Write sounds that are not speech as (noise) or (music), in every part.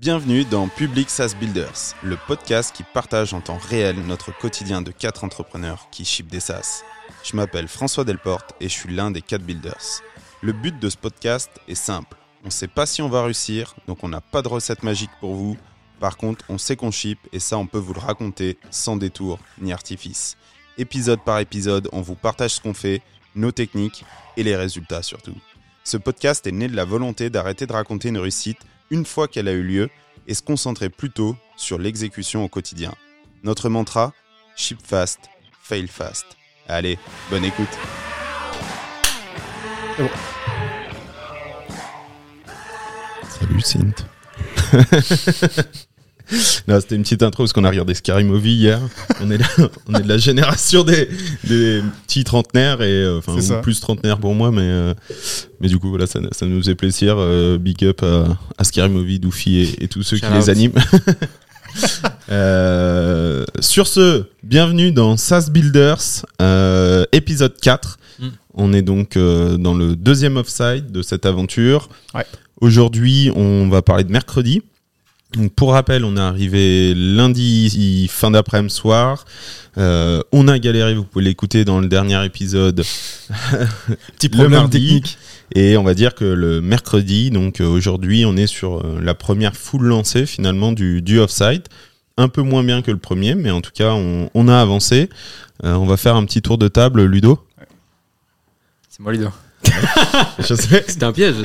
Bienvenue dans Public SaaS Builders, le podcast qui partage en temps réel notre quotidien de quatre entrepreneurs qui ship des SaaS. Je m'appelle François Delporte et je suis l'un des quatre builders. Le but de ce podcast est simple. On ne sait pas si on va réussir, donc on n'a pas de recette magique pour vous. Par contre, on sait qu'on ship et ça, on peut vous le raconter sans détour ni artifice. Épisode par épisode, on vous partage ce qu'on fait, nos techniques et les résultats surtout. Ce podcast est né de la volonté d'arrêter de raconter une réussite une fois qu'elle a eu lieu et se concentrer plutôt sur l'exécution au quotidien. Notre mantra Ship fast, fail fast. Allez, bonne écoute. Salut Sint. (laughs) Non, c'était une petite intro parce qu'on a regardé Scary Movie hier. On est, là, on est de la génération des, des petits trentenaires et euh, enfin ou plus trentenaires pour moi, mais euh, mais du coup voilà, ça, ça nous fait plaisir. Euh, big up à, à Scary Movie, Doofy et, et tous ceux qui les animent. (laughs) Euh, sur ce, bienvenue dans SaaS Builders, euh, épisode 4. Mm. On est donc euh, dans le deuxième offside de cette aventure. Ouais. Aujourd'hui, on va parler de mercredi. Donc, pour rappel, on est arrivé lundi fin d'après-midi soir. Euh, on a galéré, vous pouvez l'écouter dans le dernier épisode. (laughs) Petit Le problème mardi. technique. Et on va dire que le mercredi, donc euh, aujourd'hui, on est sur euh, la première full lancée finalement du, du offsite. Un peu moins bien que le premier, mais en tout cas, on, on a avancé. Euh, on va faire un petit tour de table, Ludo. C'est moi Ludo. (laughs) Je sais. C'était un piège. (laughs)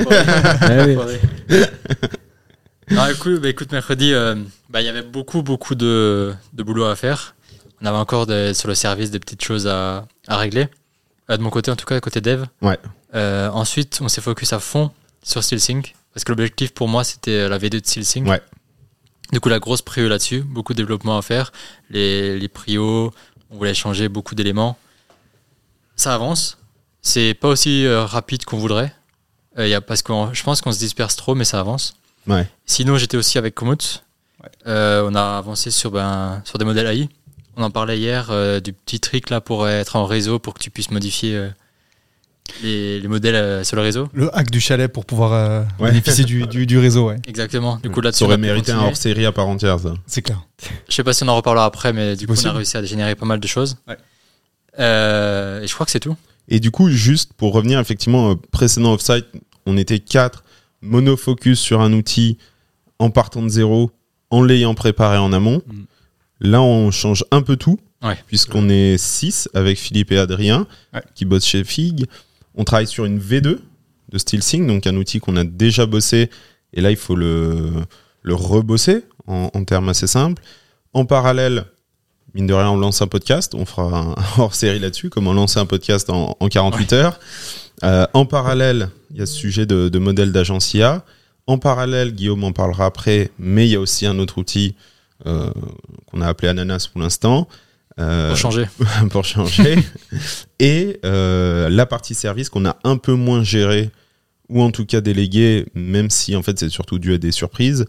Non, (laughs) écoute, bah, écoute, mercredi, euh, bah, il y avait beaucoup, beaucoup de, de boulot à faire. On avait encore des- sur le service des petites choses à, à régler. Euh, de mon côté, en tout cas, côté dev. Ouais. Euh, ensuite, on s'est focus à fond sur SteelSync. Parce que l'objectif pour moi, c'était la V2 de SteelSync. Ouais. Du coup, la grosse prio là-dessus. Beaucoup de développement à faire. Les, les prios, on voulait changer beaucoup d'éléments. Ça avance. C'est pas aussi euh, rapide qu'on voudrait. Euh, il y a, parce que je pense qu'on se disperse trop, mais ça avance. Ouais. Sinon, j'étais aussi avec Komoot. Euh, on a avancé sur, ben, sur des modèles AI. On en parlait hier euh, du petit trick là pour être en réseau pour que tu puisses modifier euh, les, les modèles euh, sur le réseau. Le hack du chalet pour pouvoir euh, Ouais. bénéficier du, du, du réseau, ouais. Exactement. Du coup, là, Ça aurait mérité un hors série à part entière, ça. C'est clair. Je sais pas si on en reparlera après, mais du coup, on Possible. a réussi à générer pas mal de choses. Ouais. Euh, et je crois que c'est tout. Et du coup, juste pour revenir effectivement précédent offsite, on était quatre monofocus sur un outil en partant de zéro, en l'ayant préparé en amont. Mm. Là, on change un peu tout, Ouais. puisqu'on est six avec Philippe et Adrien, Ouais. qui bossent chez Fig. On travaille sur une V2 de SteelSync, donc un outil qu'on a déjà bossé, et là, il faut le, le rebosser en, en termes assez simples. En parallèle, mine de rien, on lance un podcast. On fera un (laughs) hors-série là-dessus, comment lancer un podcast en, en 48 heures. Euh, en parallèle, il y a ce sujet de, de modèle d'agence IA. En parallèle, Guillaume en parlera après, mais il y a aussi un autre outil euh, qu'on a appelé Ananas pour l'instant. Euh, Pour changer. (laughs) pour changer. (laughs) Et euh, la partie service qu'on a un peu moins gérée, ou en tout cas déléguée, même si en fait c'est surtout dû à des surprises.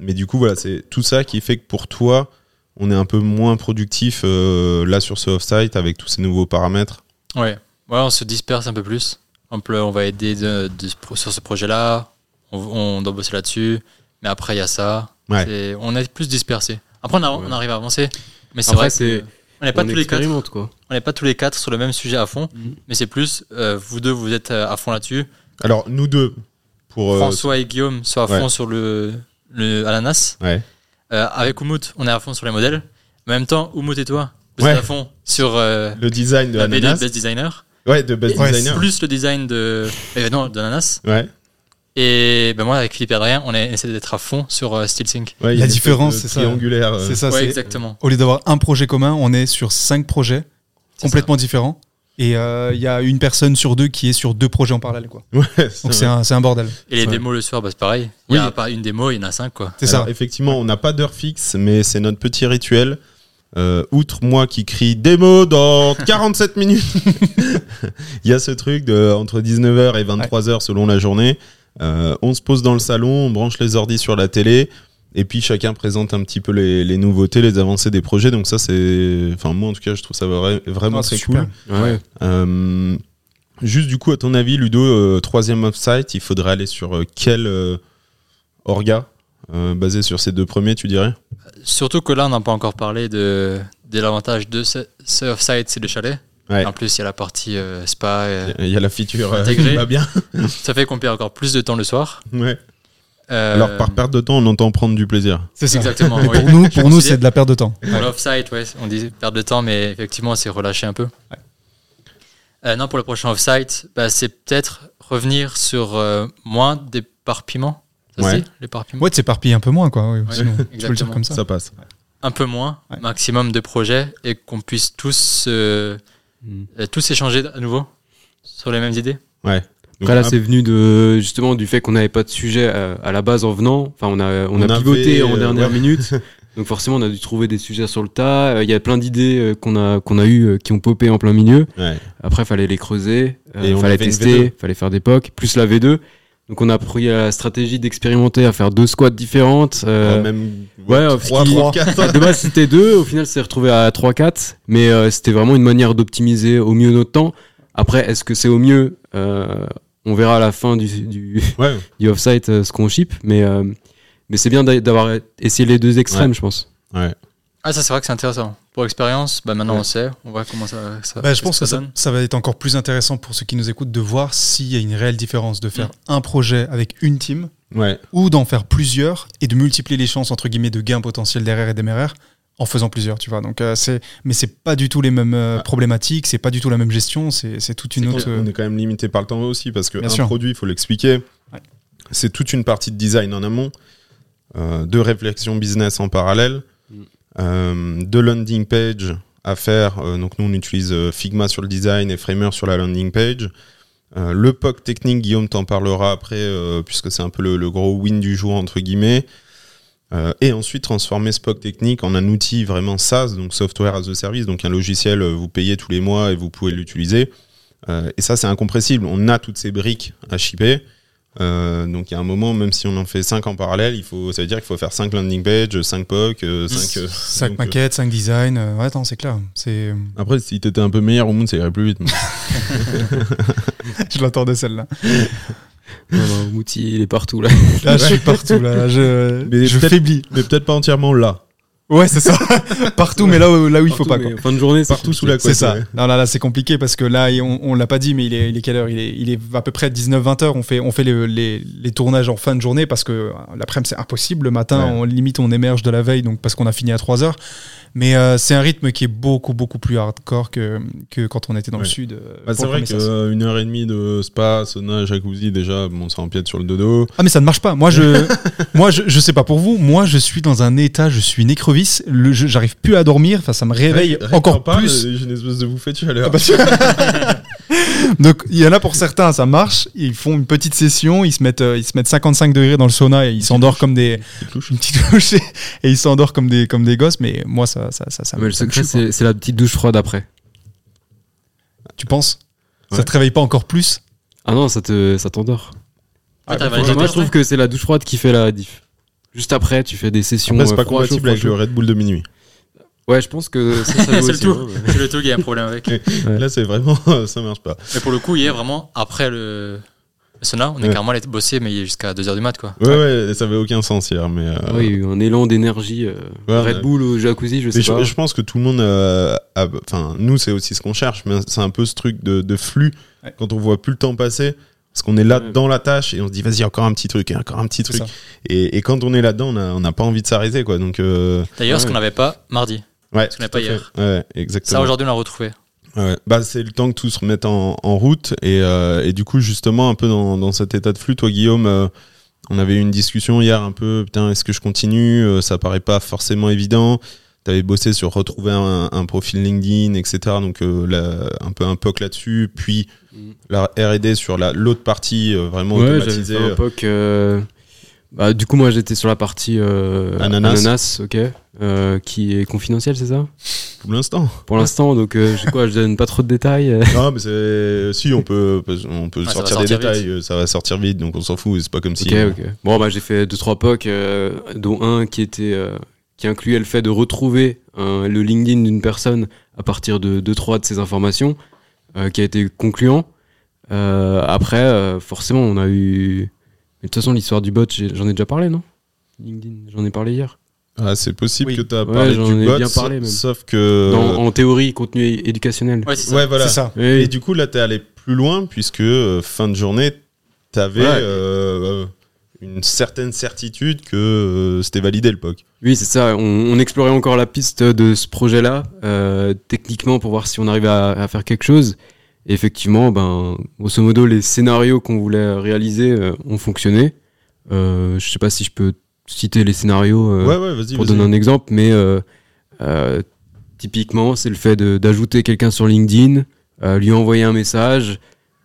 Mais du coup, voilà, c'est tout ça qui fait que pour toi, on est un peu moins productif euh, là sur ce off-site avec tous ces nouveaux paramètres. Ouais. Ouais, on se disperse un peu plus. On, peut- on va aider de- sur ce projet-là. On, on doit bosser là-dessus. Mais après, il y a ça. Ouais. On est plus dispersé. Après, on, a- on arrive à avancer. Mais c'est vrai que on n'est pas on tous les quatre. quoi. On pas tous les quatre sur le même sujet à fond. Mhm. Mais c'est plus, euh, vous deux, vous êtes euh, à fond là-dessus. Alors, nous deux, pour. euh, François et Guillaume sont à ouais. fond sur le, le ananas. ouais. Euh, avec Umut, on est à fond sur les modèles. En même temps, Umut et toi, vous Ouais. êtes à fond sur euh, Le design de la BD de. Best Designer. Ouais, de Best Ouais, Designer. Plus le design de, euh, non, d'ananas. Ouais. Et ben moi, avec Philippe et Adrien, on essaie d'être à fond sur euh, SteelSync. Ouais, il y La a une différence, de c'est ça. Triangulaire. euh, C'est ça, ouais, c'est. exactement. Au lieu d'avoir un projet commun, on est sur cinq projets complètement différents. Et euh, il y a une personne sur deux qui est sur deux projets en parallèle. Quoi. Ouais, Donc c'est un, c'est un bordel. Et les démos le soir, bah, c'est pareil. Il n'y a Oui. pas une démo, il y en a cinq, quoi. C'est ça. Effectivement, on n'a pas d'heure fixe, mais c'est notre petit rituel. Euh, outre moi qui crie démo dans (laughs) 47 minutes, (laughs) il y a ce truc de entre 19h et 23h selon la journée. Euh, on se pose dans le salon, on branche les ordis sur la télé, et puis chacun présente un petit peu les, les nouveautés, les avancées des projets. Donc ça, c'est, enfin moi en tout cas, je trouve ça vra- vraiment très super. cool. Ouais. Euh, juste du coup, à ton avis, Ludo, euh, troisième offsite, il faudrait aller sur euh, quel euh, orga? Euh, basé sur ces deux premiers, tu dirais? Surtout que là, on n'a pas encore parlé de, de l'avantage de ce, ce off-site, c'est le chalet. Ouais. En plus, il y a la partie euh, spa. et Il y a la feature euh, Intégré. qui (laughs) va bien. ça fait qu'on perd encore plus de temps le soir. Ouais. Euh, Alors, par perte de temps, on entend prendre du plaisir. C'est ça. Exactement. Mais oui. pour nous, pour nous, c'est de la perte de temps. Pour l'off-site, ouais, on dit perdre de temps, mais effectivement, c'est relâché un peu. Euh, non, pour le prochain off-site, bah, c'est peut-être revenir sur euh, moins d'éparpillement. Ça Ouais. l'éparpillement Ouais, de s'éparpiller un peu moins, quoi. oui, sinon, tu peux le dire comme ça. Ça passe. Un peu moins, Ouais. maximum de projets, et qu'on puisse tous, euh, Mm. euh, tous échanger à nouveau sur les mêmes idées. Ouais. Donc, Après là, c'est venu de justement du fait qu'on n'avait pas de sujet à, à la base en venant. Enfin, on a on, On a avait, pivoté en euh, dernière ouais. minute. (laughs) Donc forcément, on a dû trouver des sujets sur le tas. Euh, Il y a plein d'idées euh, qu'on a qu'on a eu euh, qui ont popé en plein milieu. Ouais. Après, fallait les creuser, euh, on fallait tester, V2. fallait faire des POC, plus la V2. Donc on a pris la stratégie d'expérimenter à faire deux squads différentes. euh, Ah, même ouais, ouais, euh, 3, ce qui- 3, 4. de base c'était deux, au final c'est retrouvé à 3-4, mais euh, c'était vraiment une manière d'optimiser au mieux notre temps. Après, est-ce que c'est au mieux Euh, On verra à la fin du, du, Ouais. (laughs) du off-site euh, ce qu'on ship, mais, euh, mais c'est bien d'a- d'avoir essayé les deux extrêmes, je pense. Ouais. Ah, ça, c'est vrai que c'est intéressant. Pour l'expérience, bah, maintenant Ouais. on sait, on voit comment ça, ça Bah, je pense que ça ça, donne. ça va être encore plus intéressant pour ceux qui nous écoutent de voir s'il y a une réelle différence de faire un projet avec une team Ouais. ou d'en faire plusieurs et de multiplier les chances entre guillemets de gains potentiels d'erreur et d'MRR en faisant plusieurs, tu vois. Donc euh, c'est, mais c'est pas du tout les mêmes euh, problématiques, c'est pas du tout la même gestion, c'est, c'est toute une autre. On est quand même limité par le temps aussi parce que Bien un sûr. produit, il faut l'expliquer. Ouais. C'est toute une partie de design en amont, euh, de réflexion business en parallèle, Mm. euh, de landing page à faire. Euh, donc nous, on utilise euh, Figma sur le design et Framer sur la landing page. Euh, le POC technique, Guillaume t'en parlera après, euh, puisque c'est un peu le, gros win du jour, entre guillemets. Euh, et ensuite transformer ce POC technique en un outil vraiment SaaS, donc Software as a Service, donc un logiciel, euh, vous payez tous les mois et vous pouvez l'utiliser. Euh, et ça, c'est incompressible. On a toutes ces briques à shipper. Euh, donc il y a un moment, même si on en fait 5 en parallèle, il faut, ça veut dire qu'il faut faire 5 landing pages, 5 POC, 5... 5 maquettes, 5 designs, euh, ouais, attends, c'est clair. C'est... Après, si t'étais un peu meilleur au monde, ça irait plus vite. (laughs) (laughs) je l'attendais celle-là. Non, non, Mouti, il est partout là. Là, je suis partout, là, je, Mais je faiblis. Mais peut-être pas entièrement là. Ouais, c'est ça. (laughs) partout, mais là où, là où il faut pas. Quoi. Fin de journée, c'est Partout sous la C'est couette. ça. ouais. Non, là, là, c'est compliqué parce que là, on, on l'a pas dit, mais il est, il est quelle heure? Il est, il est à peu près 19-20 heures. On fait, on fait les, les, les tournages en fin de journée parce que euh, l'après-midi, c'est impossible. Le matin, Ouais. on limite, on émerge de la veille, donc parce qu'on a fini à 3 heures. Mais euh, c'est un rythme qui est beaucoup, beaucoup plus hardcore que, que quand on était dans le sud. euh, Bah, c'est vrai qu'une heure et demie de spa, sauna, jacuzzi, déjà, bon, ça empiète sur le dodo. Ah mais ça ne marche pas. Moi je, (laughs) moi je, je sais pas pour vous. Moi je suis dans un état, je suis une écrevisse. J'arrive plus à dormir. Enfin ça me réveille encore plus. J'ai une espèce de bouffée de chaleur. Ah bah, tu- (laughs) Donc il y en a pour certains ça marche. Ils font une petite session, ils se mettent, euh, ils se mettent 55 degrés dans le sauna et ils s'endorment comme des Petite louche. (laughs) une petite douche et ils s'endorment comme des comme des gosses. Mais moi ça ça ça, ça, Mais le ça secret, c'est la petite douche froide après. Tu penses? Ça Ouais. te réveille pas encore plus? Ah non, ça te ça t'endort. Ah, les Moi, je trouve que c'est la douche froide qui fait la diff. Juste après, tu fais des sessions. C'est euh, pas compatible avec le Red Bull de minuit. Ouais, je pense que ça, ça (laughs) C'est le aussi, tout. hein, ouais. C'est le tout qui a un problème avec. Ouais. Là, c'est vraiment, (laughs) ça marche pas. Mais pour le coup, hier, vraiment, après le, le sauna, on est Ouais. carrément allé bosser, mais jusqu'à 2h du mat, quoi. Ouais, ouais, ça avait aucun sens hier, mais. euh, Ah oui, il y a eu un élan d'énergie. euh, Ouais, Red ouais. Bull au jacuzzi, je sais je, pas. je pense que tout le monde euh, a- Enfin, nous, c'est aussi ce qu'on cherche, mais c'est un peu ce truc de, de flux Ouais. quand on voit plus le temps passer. Parce qu'on est là Ouais. dans la tâche et on se dit, vas-y, encore un petit truc, et encore un petit truc. Et, et quand on est là-dedans, on n'a pas envie de s'arrêter, quoi. Donc, euh, D'ailleurs, ce qu'on n'avait pas mardi. Ouais. Ce qu'on n'a tout pas hier. Ouais, Ça, exactement. aujourd'hui, on l'a retrouvé. Ouais. Bah, c'est le temps que tout se remette en, en route. Et, euh, et du coup, justement, un peu dans, dans cet état de flux, toi, Guillaume, euh, on avait eu une discussion hier un peu, putain, est-ce que je continue Euh, Ça paraît pas forcément évident. Tu avais bossé sur retrouver un, un profil LinkedIn, etc. Donc, euh, là, un peu un POC là-dessus. Puis, Mm. la RD sur la- l'autre partie, euh, vraiment Ouais, automatisée. fait un POC. Bah, du coup, moi, j'étais sur la partie euh, Ananas. ok, euh, qui est confidentielle, c'est ça? Pour l'instant. Pour l'instant, donc euh, j'ai quoi Je donne pas trop de détails. (laughs) non, mais c'est. Si, on peut, on peut ça va sortir des sortir détails. Ça va sortir vite, donc on s'en fout. C'est pas comme si. Ok, ok. Bon, bah, j'ai fait deux trois POC, euh, dont un qui était euh, qui incluait le fait de retrouver le LinkedIn d'une personne à partir de deux trois de ses informations, euh, qui a été concluant. Euh, après, euh, forcément, on a eu. Mais de toute façon, l'histoire du bot, j'en ai déjà parlé, non LinkedIn. J'en ai parlé hier. Ah, c'est possible Oui. que tu as Ouais, parlé j'en du ai bot, bien parlé, même. sauf que... Dans- en théorie, contenu éducationnel. Ouais, ça. ouais, voilà. C'est ça. Et du coup, là, tu es allé plus loin, puisque euh, fin de journée, tu avais Ouais. une certaine certitude que euh, c'était validé le POC. Oui, c'est ça. On, on explorait encore la piste de ce projet-là, euh, techniquement, pour voir si on arrivait à, à faire quelque chose. Et effectivement, ben, grosso modo, les scénarios qu'on voulait réaliser euh, ont fonctionné. Euh, je sais pas si je peux citer les scénarios euh, ouais, ouais, vas-y, pour donner un exemple, mais euh, typiquement, c'est le fait d'ajouter quelqu'un sur LinkedIn, lui envoyer un message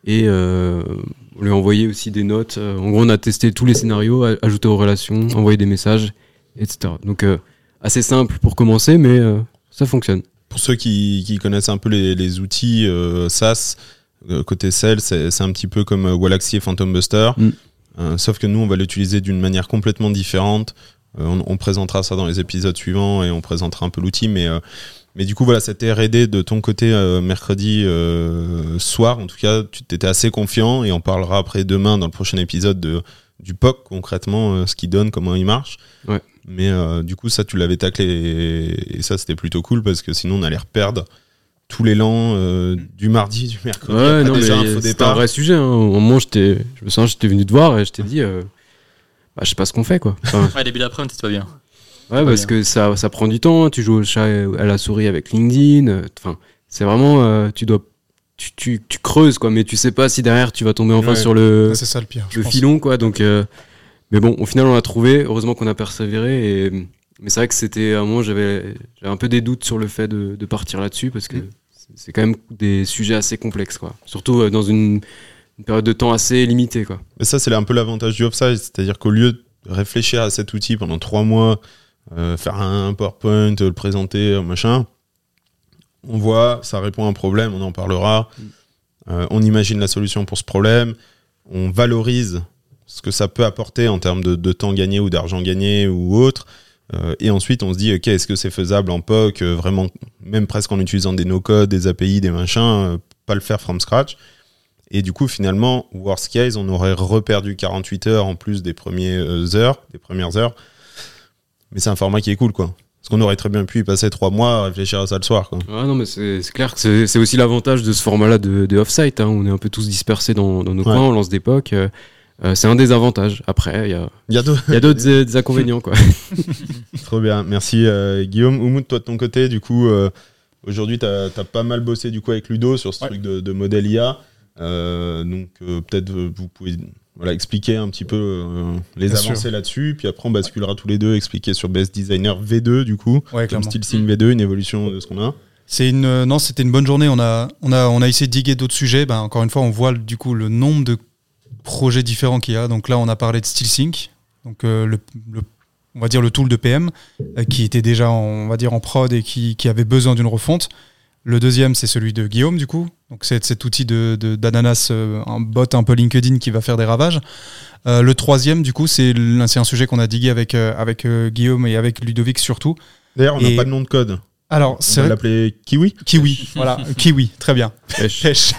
et lui envoyer aussi des notes. En gros, on a testé tous les scénarios, ajouter aux relations, envoyer des messages, etc. Donc, assez simple pour commencer, mais ça fonctionne. Pour ceux qui, qui connaissent un peu les, les outils euh, SaaS, euh, côté sales, c'est un petit peu comme euh, et Phantom Buster. Mm. Euh, sauf que nous, on va l'utiliser d'une manière complètement différente. Euh, on, on présentera ça dans les épisodes suivants et on présentera un peu l'outil. Mais, mais du coup, voilà, cette R&D de ton côté mercredi soir, en tout cas, tu t'étais assez confiant et on parlera après demain dans le prochain épisode de, du POC concrètement, ce qu'il donne, comment il marche. Ouais. Mais euh, du coup, ça, tu l'avais taclé et, et ça, c'était plutôt cool parce que sinon, on allait reperdre tout l'élan euh, du mardi, du mercredi. Ouais, après non, mais c'était un vrai sujet. Hein. Au moment, j'étais, je me souviens, j'étais venu te voir et je t'ai dit, euh, bah, je sais pas ce qu'on fait, quoi. Enfin, Ouais, début d'après, c'était pas bien. Ouais, parce que ça, ça prend du temps. Tu joues au chat et à la souris avec LinkedIn. euh, Enfin, c'est vraiment, euh, tu dois, tu, tu, tu creuses quoi, mais tu sais pas si derrière tu vas tomber enfin Ouais. sur le, C'est ça le pire. le filon quoi. Donc, euh, mais bon, au final on l'a trouvé. Heureusement qu'on a persévéré. Et, mais c'est vrai que c'était à un moment j'avais, j'avais un peu des doutes sur le fait de, de partir là-dessus parce que Mm. c'est- quand même des sujets assez complexes quoi. Surtout euh, dans une, une période de temps assez limitée quoi. Mais ça, c'est un peu l'avantage du offside, c'est-à-dire qu'au lieu de réfléchir à cet outil pendant trois mois, euh, faire un PowerPoint, le présenter, euh, machin, on voit, ça répond à un problème, on en parlera, euh, on imagine la solution pour ce problème, on valorise ce que ça peut apporter en termes de, de temps gagné ou d'argent gagné ou autre. euh, et ensuite, on se dit, ok, est-ce que c'est faisable en POC, euh, vraiment, même presque en utilisant des no-code, des API, des machins, euh, pas le faire from scratch. Et du coup, finalement, worst case, on aurait reperdu 48 heures en plus des premières heures, des premières heures. Mais c'est un format qui est cool, quoi. Parce qu'on aurait très bien pu y passer trois mois à réfléchir à ça le soir, quoi. Ouais, non, mais c'est clair que c'est c'est aussi l'avantage de ce format-là de, de off-site. hein. On est un peu tous dispersés dans, dans nos Ouais. coins, on lance des POC. Euh, c'est un des avantages. Après, il y a, Il y a d'autres. il y a d'autres euh, des (laughs) inconvénients. Quoi. (laughs) Trop bien. Merci, euh, Guillaume. Oumoud, toi de ton côté, du coup, euh, aujourd'hui, tu as, pas mal bossé du coup avec Ludo sur ce Ouais. truc de, de modèle IA. Euh, donc, euh, peut-être vous pouvez voilà, expliquer un petit peu euh, les Bien avancées là-dessus. Puis après, on basculera tous les deux, expliquer sur Best Designer V2, du coup. Ouais, Comme style Sim V2, une évolution de ce qu'on a. C'est une euh, non, c'était une bonne journée. On a on a on a essayé de diguer d'autres sujets. Ben, encore une fois, on voit du coup le nombre de projets différents qu'il y a. Donc là, on a parlé de SteelSync, donc euh, le, le- on va dire le tool de PM euh, qui était déjà en, on va dire en prod et qui, qui avait besoin d'une refonte. Le deuxième, c'est celui de Guillaume du coup. Donc c'est cet outil de de- d'ananas, euh, un bot un peu LinkedIn qui va faire des ravages. Le troisième, du coup, c'est un sujet qu'on a digué avec avec Guillaume et avec Ludovic surtout. D'ailleurs, on n'a pas de nom de code. Alors On c'est va vrai l'appeler Kiwi? Kiwi, voilà, (laughs) Kiwi, très bien. Pêche. Pêche.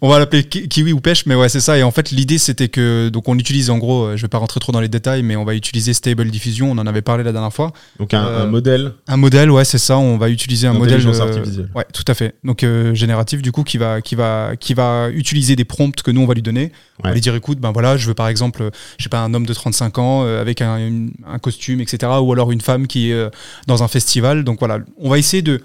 on va l'appeler ki- Kiwi ou pêche, mais ouais, c'est ça. Et en fait, l'idée, c'était que, donc, on utilise en gros, euh, je vais pas rentrer trop dans les détails, mais on va utiliser Stable Diffusion. On en avait parlé la dernière fois. Donc, un, Euh, un modèle Un modèle, ouais, c'est ça. On va utiliser un modèle. euh, artificielle. Ouais, tout à fait. Donc, euh, génératif, du coup, qui va, qui va, qui va utiliser des prompts que nous, on va lui donner. On va Ouais. lui dire, écoute, ben voilà, je veux par exemple, euh, je sais pas, un homme de 35 ans euh, avec un, une- un costume, etc. Ou alors une femme qui est euh, dans un festival. Donc voilà, on va essayer de,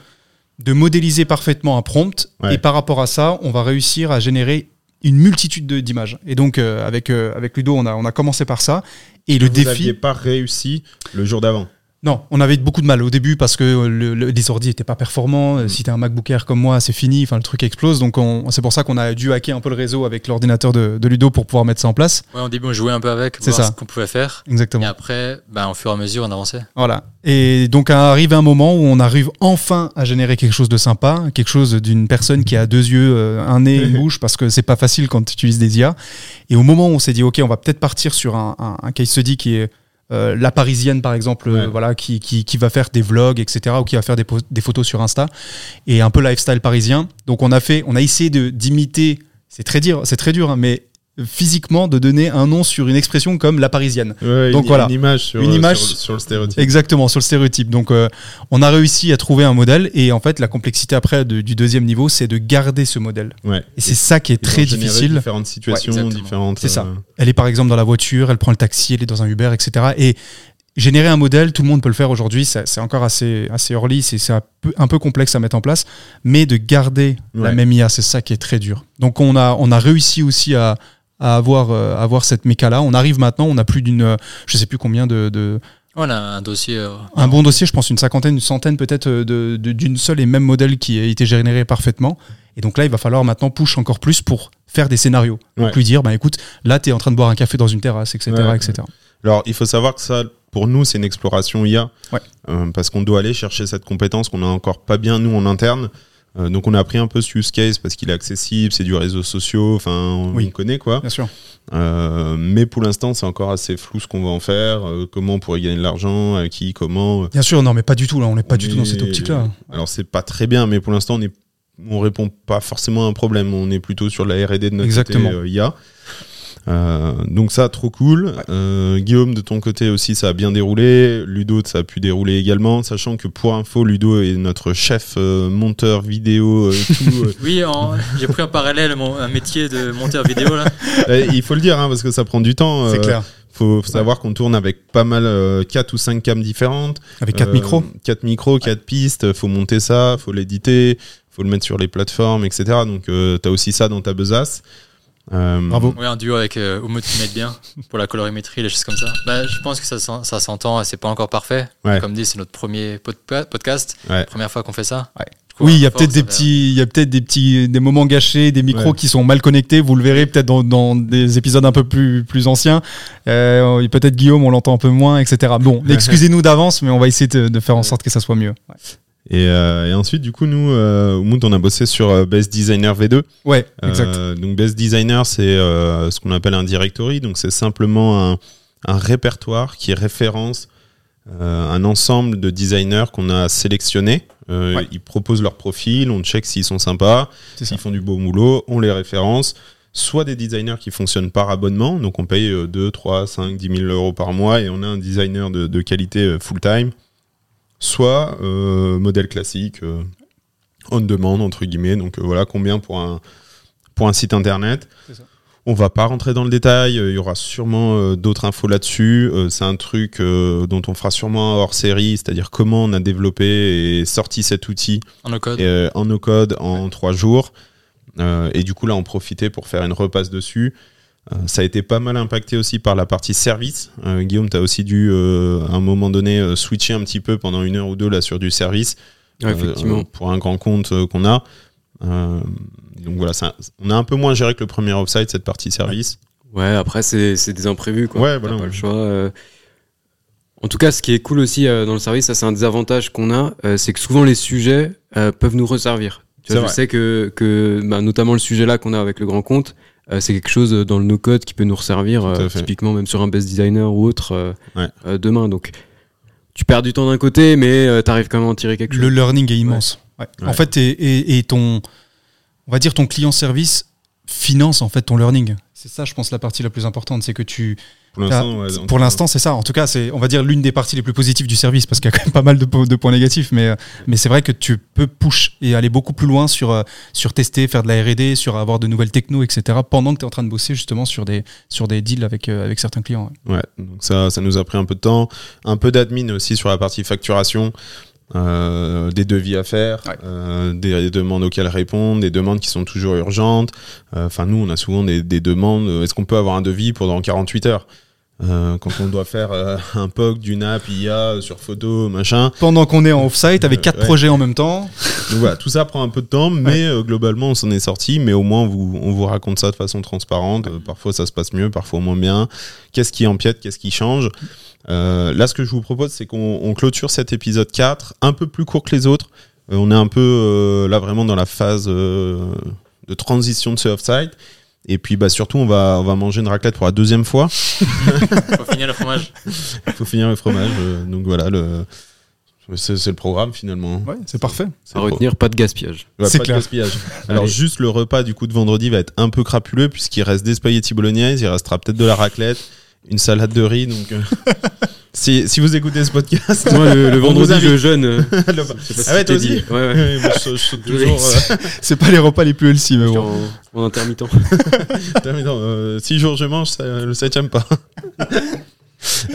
de modéliser parfaitement un prompt. Ouais. Et par rapport à ça, on va réussir à générer une multitude de- d'images. Et donc, euh, avec, avec Ludo, on a, on a commencé par ça. Et le Vous défi. n'aviez pas réussi le jour d'avant. Non, on avait beaucoup de mal au début parce que le, le- les ordi n'étaient pas performants. Mm. Euh, Si t'es un MacBook Air comme moi, c'est fini. Enfin, le truc explose. Donc, on- c'est pour ça qu'on a dû hacker un peu le réseau avec l'ordinateur de, de Ludo pour pouvoir mettre ça en place. Ouais, au début, on jouait un peu avec, C'est voir ça. ce qu'on pouvait faire. Exactement. Et après, ben, au fur et à mesure, on avançait. Voilà. Et donc arrive un moment où on arrive enfin à générer quelque chose de sympa, quelque chose d'une personne qui a deux yeux, euh, un nez, une (laughs) bouche, parce que c'est pas facile quand tu utilises des IA. Et au moment où on s'est dit, ok, on va peut-être partir sur un, un- un case study qui est euh, la parisienne par exemple, euh, voilà, qui, qui, qui va faire des vlogs, etc., ou qui va faire des, des photos sur Insta, et un peu lifestyle parisien. Donc on a fait, on a essayé de d'imiter. C'est très dur, c'est très dur, hein, mais physiquement de donner un nom sur une expression comme la parisienne. Ouais, Donc une, voilà. une image sur, Une image sur, sur le stéréotype. Exactement, sur le stéréotype. Donc, euh, on a réussi à trouver un modèle et en fait, la complexité après de- du deuxième niveau, c'est de garder ce modèle. Ouais. Et c'est ça qui est très difficile. Différentes situations, différentes. C'est ça. euh, Elle est par exemple dans la voiture, elle prend le taxi, elle est dans un Uber, etc. Et générer un modèle, tout le monde peut le faire aujourd'hui. C'est encore assez, assez early, c'est un peu, un peu complexe à mettre en place. Mais de garder la même IA, c'est ça qui est très dur. Donc on a, on a réussi aussi à, à avoir, euh, avoir cette méca-là. On arrive maintenant, on a plus d'une, je sais plus combien de, de- On a un dossier. euh, un bon dossier, je pense une cinquantaine, une centaine peut-être euh, de- de- d'une seule et même modèle qui a été généré parfaitement. Et donc là, il va falloir maintenant push encore plus pour faire des scénarios. Donc Ouais. lui dire, bah écoute, là, tu es en train de boire un café dans une terrasse, etc. Ouais. etc. Alors, il faut savoir que ça, pour nous, c'est une exploration IA. Ouais. Euh, parce qu'on doit aller chercher cette compétence qu'on a encore pas bien, nous, en interne. Euh, donc, on a pris un peu ce use case parce qu'il est accessible, c'est du réseau social, enfin, on, Oui. on connaît quoi. Bien sûr. Euh, mais pour l'instant, c'est encore assez flou ce qu'on va en faire, euh, comment on pourrait gagner de l'argent, à qui, comment. Bien sûr, non, mais pas du tout, là, on n'est pas On du tout dans cette optique-là. Alors, c'est pas très bien, mais pour l'instant, on est on répond pas forcément à un problème. On est plutôt sur la R&D de notre Exactement. côté IA. Euh, donc ça, trop cool. Euh, Guillaume, de ton côté aussi, ça a bien déroulé. Ludo, ça a pu dérouler également, sachant que pour info, Ludo est notre chef euh, monteur vidéo. euh, tout, euh. (laughs) Oui, en- j'ai pris en parallèle mon, un métier de monteur vidéo là. (laughs) Euh, il faut le dire, hein, parce que ça prend du temps. C'est Euh, clair. Faut savoir qu'on tourne avec pas mal, euh, 4 ou 5 cams différentes. Avec quatre Euh, micros. quatre micros, quatre pistes, faut monter ça, faut l'éditer, faut le mettre sur les plateformes, etc. Donc euh, t'as aussi ça dans ta besace. Euh, Bravo. Oui, un duo avec euh, Umut qui m'aide bien (laughs) pour la colorimétrie, les choses comme ça. Bah, je pense que ça, ça s'entend et c'est pas encore parfait. Ouais. Comme dit, c'est notre premier podca- podcast. Ouais. Première fois qu'on fait ça. Ouais. Du coup, Oui, il y a peut-être des petits, il y a peut-être des petits, des moments gâchés, des micros Ouais. qui sont mal connectés. Vous le verrez peut-être dans, dans des épisodes un peu plus, plus anciens. Euh, et peut-être Guillaume, on l'entend un peu moins, etc. Bon, excusez-nous d'avance, mais on va essayer de, de faire en sorte que ça soit mieux. Et, euh, et ensuite, du coup, nous, euh, au Mood, on a bossé sur euh, Best Designer V2. Ouais, exact. Euh, donc Best Designer, c'est euh, ce qu'on appelle un directory. Donc c'est simplement un, un répertoire qui référence euh, un ensemble de designers qu'on a sélectionnés. Euh, Ouais. Ils proposent leur profil, on check s'ils sont sympas, s'ils font du beau boulot, on les référence. Soit des designers qui fonctionnent par abonnement, donc on paye euh, 2, 3, 5, 10 000 euros par mois et on a un designer de, de qualité euh, full-time. Soit euh, modèle classique, euh, on demande entre guillemets, donc euh, voilà combien pour un, pour un site internet. Ça. On va pas rentrer dans le détail, il y aura sûrement euh, d'autres infos là-dessus. Euh, c'est un truc euh, dont on fera sûrement hors série, c'est-à-dire comment on a développé et sorti cet outil En no code. euh, en no code en trois jours. Euh, et du coup, là, on profitait pour faire une repasse dessus. Euh, ça a été pas mal impacté aussi par la partie service. Euh, Guillaume, tu as aussi dû, euh, à un moment donné, euh, switcher un petit peu pendant une heure ou deux là, sur du service. Ouais, effectivement. pour un grand compte qu'on a. Donc voilà, ça- on a un peu moins géré que le premier offsite, cette partie service. Ouais, après, c'est des imprévus, quoi. Ouais, voilà, pas le choix. En tout cas, ce qui est cool aussi dans le service, ça c'est un des avantages qu'on a, c'est que souvent les sujets peuvent nous resservir. Tu vois, je vrai. sais que, que bah, notamment le sujet là qu'on a avec le grand compte, euh, c'est quelque chose dans le no-code qui peut nous resservir, euh, typiquement même sur un best designer ou autre euh, Ouais. euh, demain. Donc, tu perds du temps d'un côté, mais euh, t'arrives quand même à en tirer quelque chose. Le learning est immense. Ouais. Ouais. En fait, et, et- et ton, on va dire ton client service finance en fait ton learning. C'est ça, je pense, la partie la plus importante, c'est que tu, Pour l'instant, ouais, pour l'instant, c'est ça. En tout cas, c'est, on va dire, l'une des parties les plus positives du service, parce qu'il y a quand même pas mal de, po- de points négatifs, mais, euh, mais c'est vrai que tu peux push et aller beaucoup plus loin sur, euh, sur tester, faire de la R&D, sur avoir de nouvelles techno, etc., pendant que tu es en train de bosser justement sur des, sur des deals avec, euh, avec certains clients. ouais. Ouais, donc ça, ça nous a pris un peu de temps. Un peu d'admin aussi sur la partie facturation. Euh, des devis à faire, Ouais. euh, des demandes auxquelles répondre, des demandes qui sont toujours urgentes. Euh, Enfin, nous, on a souvent des, des demandes. euh, Est-ce qu'on peut avoir un devis pendant 48 heures? Euh, Quand on doit faire euh, un POC d'une app IA sur photo, machin. Pendant qu'on est en off-site avec Euh, quatre ouais. projets en même temps. Donc voilà, tout ça prend un peu de temps, mais euh, globalement, on s'en est sorti. Mais au moins, on vous, on vous raconte ça de façon transparente. Euh, parfois, ça se passe mieux, parfois moins bien. Qu'est-ce qui empiète, qu'est-ce qui change? Là, ce que je vous propose, c'est qu'on on clôture cet épisode 4, un peu plus court que les autres. On est un peu là vraiment dans la phase de transition de ce off-site. Et puis, bah, surtout, on va, on va manger une raclette pour la deuxième fois. (laughs) Faut finir le fromage. Il (laughs) faut finir le fromage. euh, donc voilà, le... C'est le programme finalement. Ouais, c'est parfait. À retenir, pas de gaspillage. Ouais, C'est pas de gaspillage. Alors Allez. juste le repas du coup de vendredi va être un peu crapuleux puisqu'il reste des spaghettis bolognaise, il restera peut-être de la raclette, une salade de riz. Donc euh, (laughs) si, si vous écoutez ce podcast, Moi, le, vendredi, je jeûne. euh, (laughs) le- si Ah ouais, toi aussi dit. Ouais, ouais. Ouais, moi, je, je saute Je toujours. laisse. euh, (laughs) C'est pas les repas les plus healthy, mais bon. en, en intermittent. (laughs) Non, euh, six jours je mange, ça, le septième pas.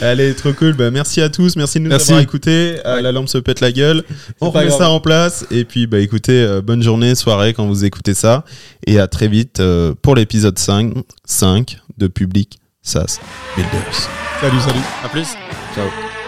Allez, trop cool. Bah, merci à tous. Merci de nous Merci. avoir écoutés. Euh, La lampe se pète la gueule. On remet grave. ça en place. Et puis, bah, écoutez, euh, bonne journée, soirée quand vous écoutez ça. Et à très vite euh, pour l'épisode 5, 5 de Public SaaS Builders. Salut, salut. À plus. Ciao.